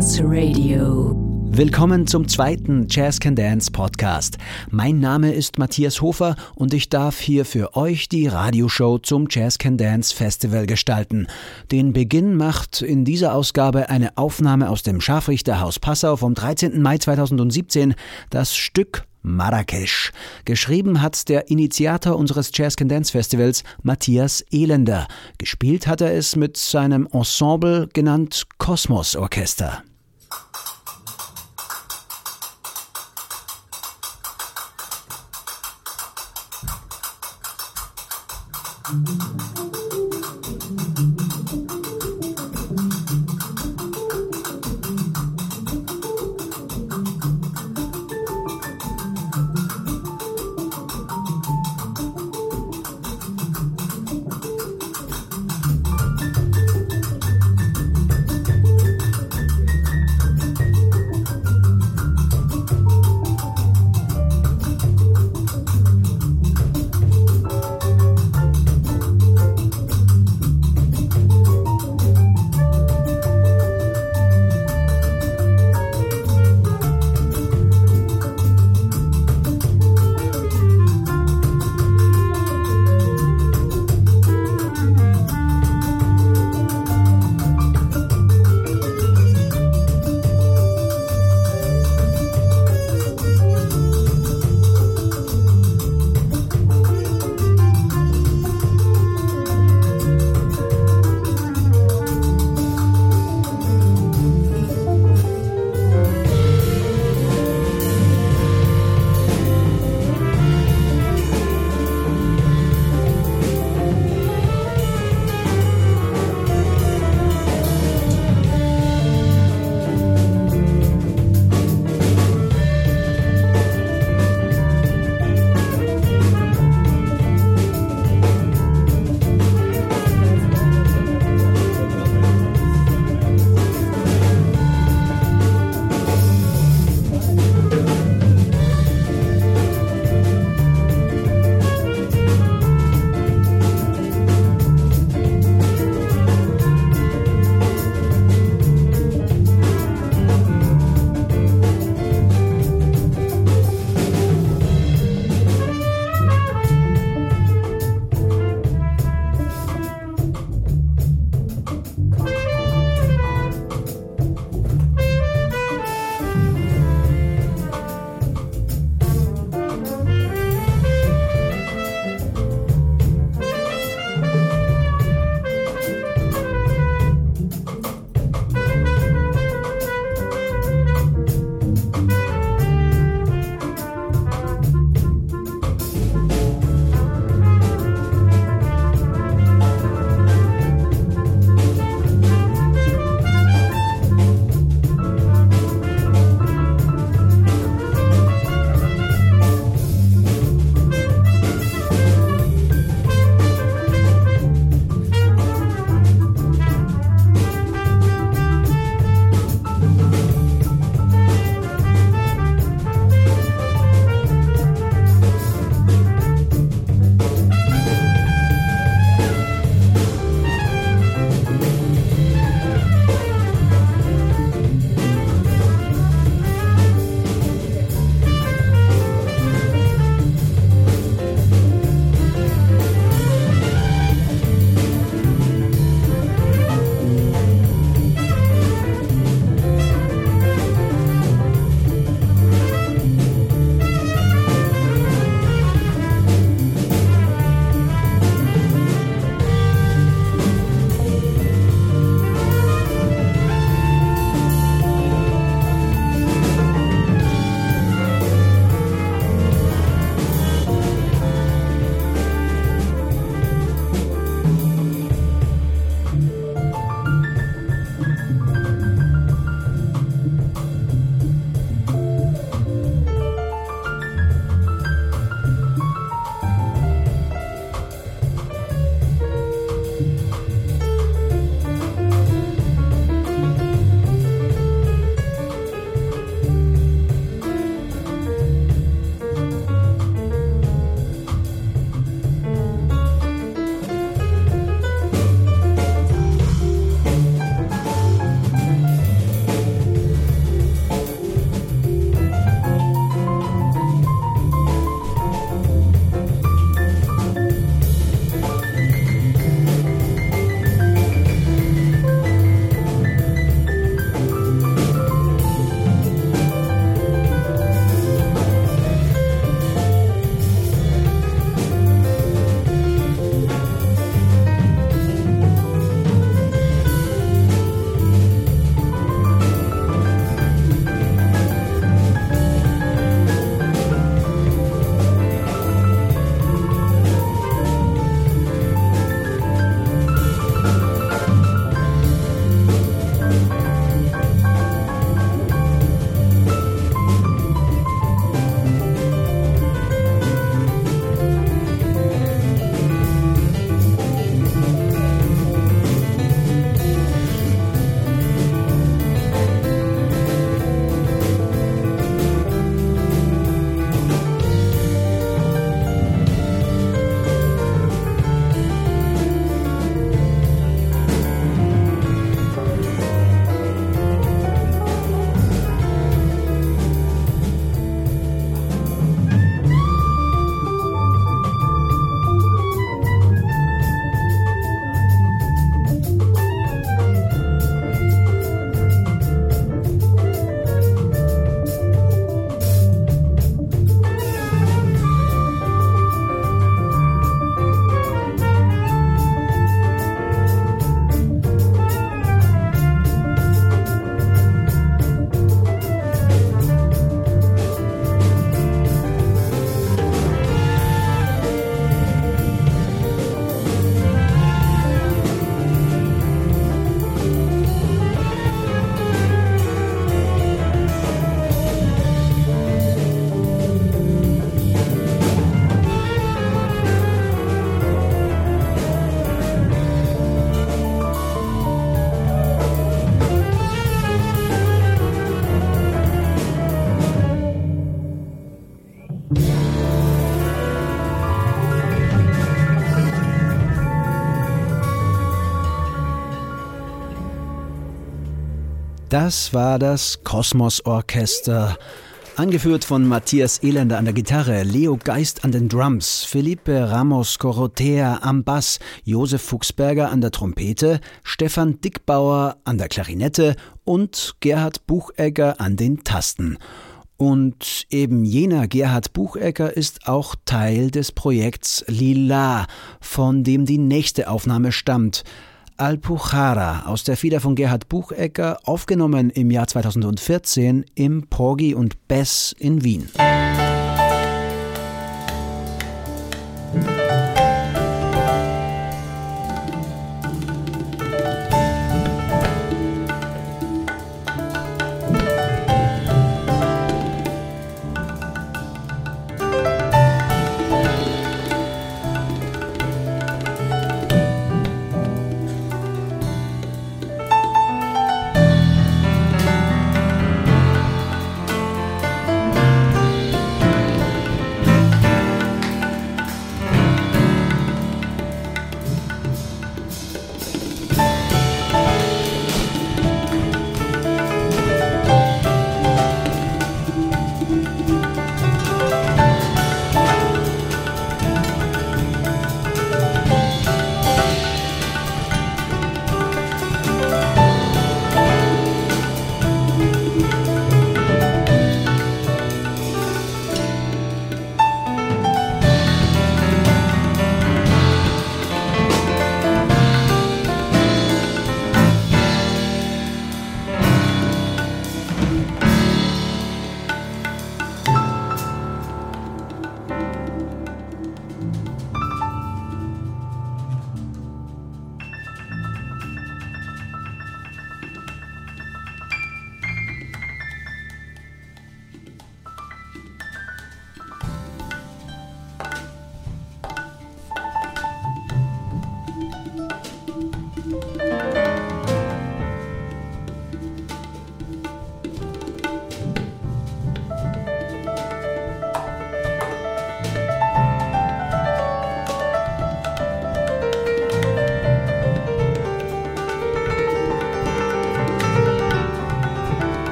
Dance Radio. Willkommen zum zweiten Jazz Can Dance Podcast. Mein Name ist Matthias Hofer und ich darf hier für euch die Radioshow zum Jazz Can Dance Festival gestalten. Den Beginn macht in dieser Ausgabe eine Aufnahme aus dem Scharfrichterhaus Passau vom 13. Mai 2017, das Stück Marrakesch. Geschrieben hat der Initiator unseres Jazz Can Dance Festivals, Matthias Elender. Gespielt hat er es mit seinem Ensemble genannt Kosmos Orchester. Das war das Kosmos Orchester. Angeführt von Matthias Elender an der Gitarre, Leo Geist an den Drums, Felipe Ramos Corotea am Bass, Josef Fuchsberger an der Trompete, Stefan Dickbauer an der Klarinette und Gerhard Buchegger an den Tasten. Und eben jener Gerhard Buchegger ist auch Teil des Projekts Lila, von dem die nächste Aufnahme stammt. Alpuchara aus der Feder von Gerhard Buchecker, aufgenommen im Jahr 2014 im Porgy und Bess in Wien.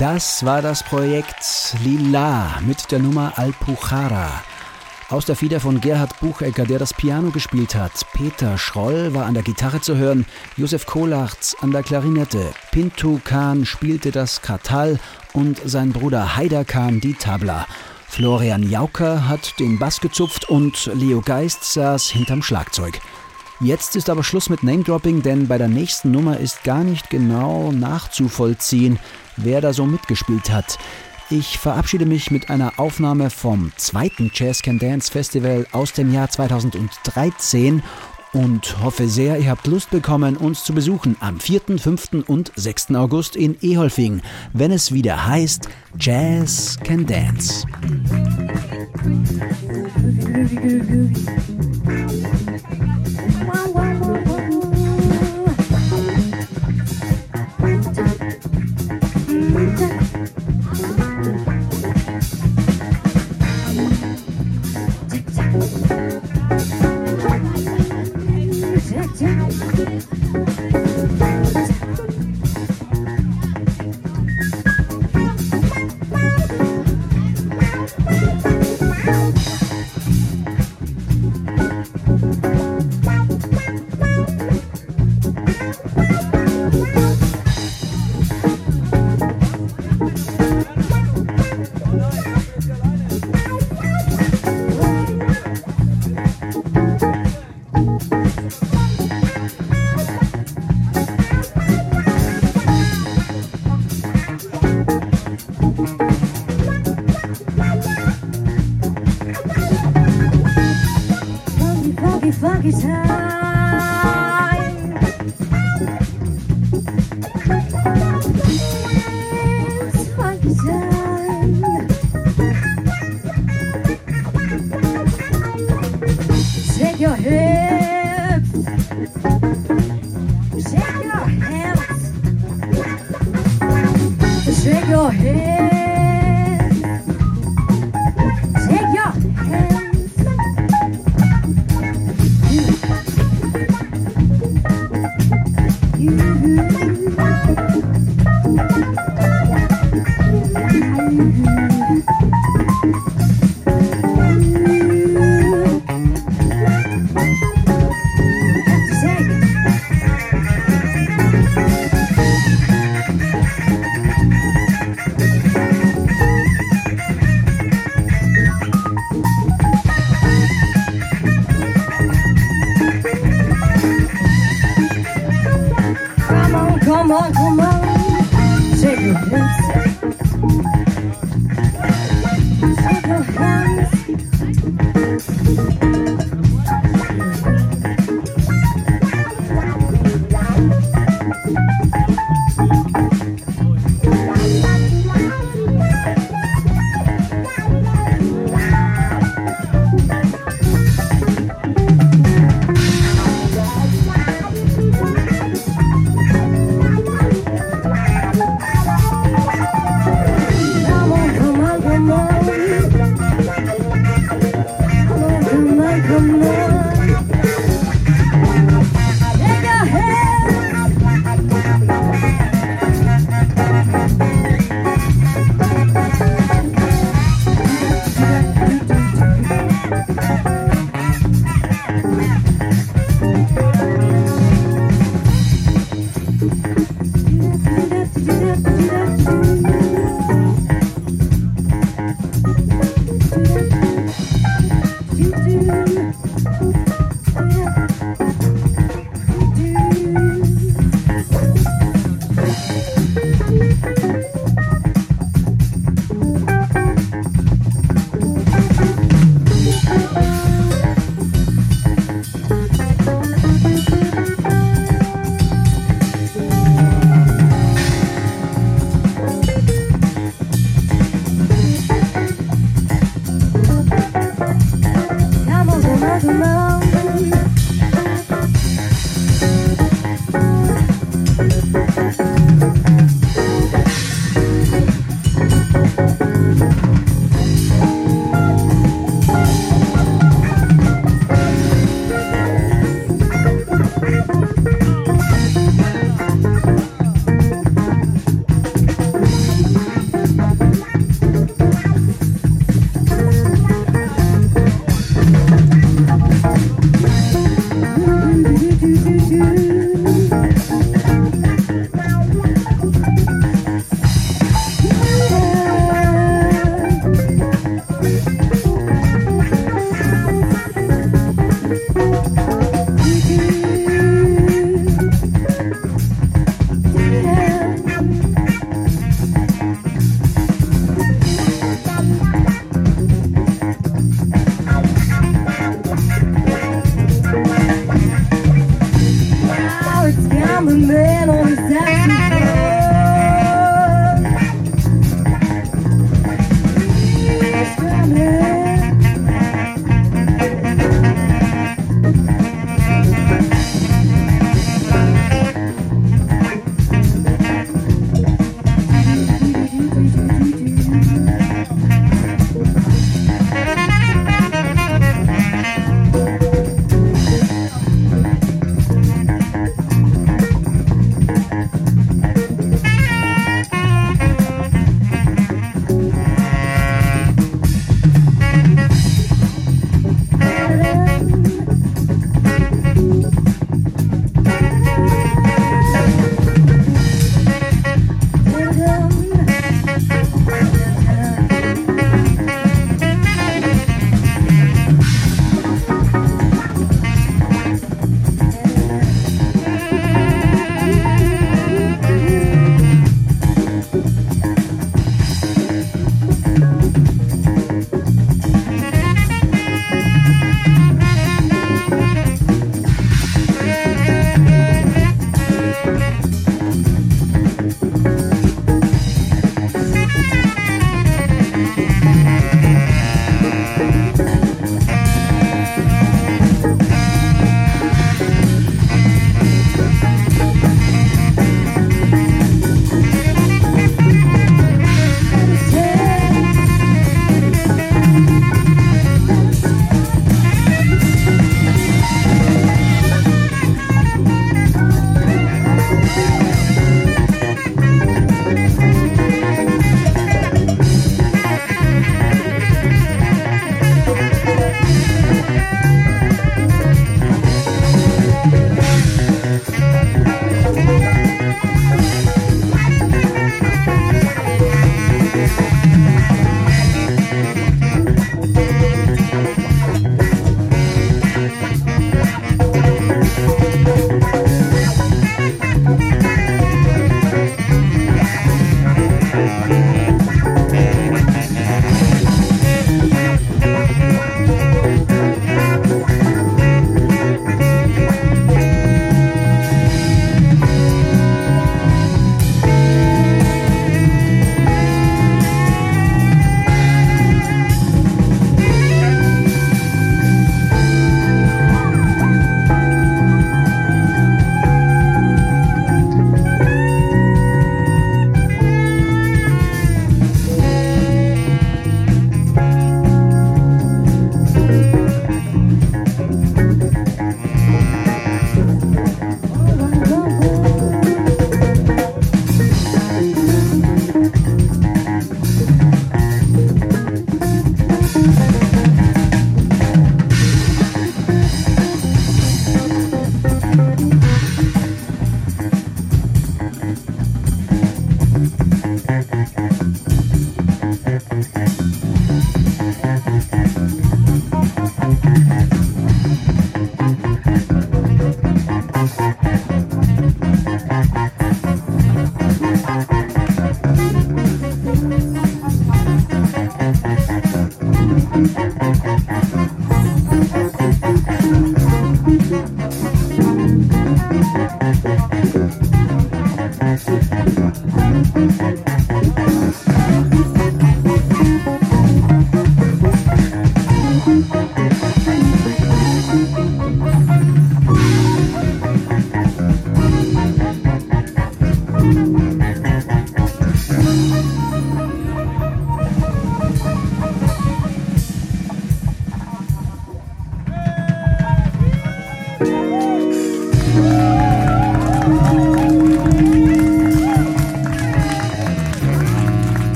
Das war das Projekt Lila mit der Nummer Alpuchara. Aus der Feder von Gerhard Buchecker, der das Piano gespielt hat. Peter Schroll war an der Gitarre zu hören, Josef Kolarz an der Klarinette, Pintu Kahn spielte das Kartall und sein Bruder Haider Kahn die Tabla. Florian Jauker hat den Bass gezupft und Leo Geist saß hinterm Schlagzeug. Jetzt ist aber Schluss mit Name-Dropping, denn bei der nächsten Nummer ist gar nicht genau nachzuvollziehen, wer da so mitgespielt hat. Ich verabschiede mich mit einer Aufnahme vom zweiten Jazz Can Dance Festival aus dem Jahr 2013 und hoffe sehr, ihr habt Lust bekommen, uns zu besuchen am 4., 5. und 6. August in Eholfing, wenn es wieder heißt Jazz Can Dance.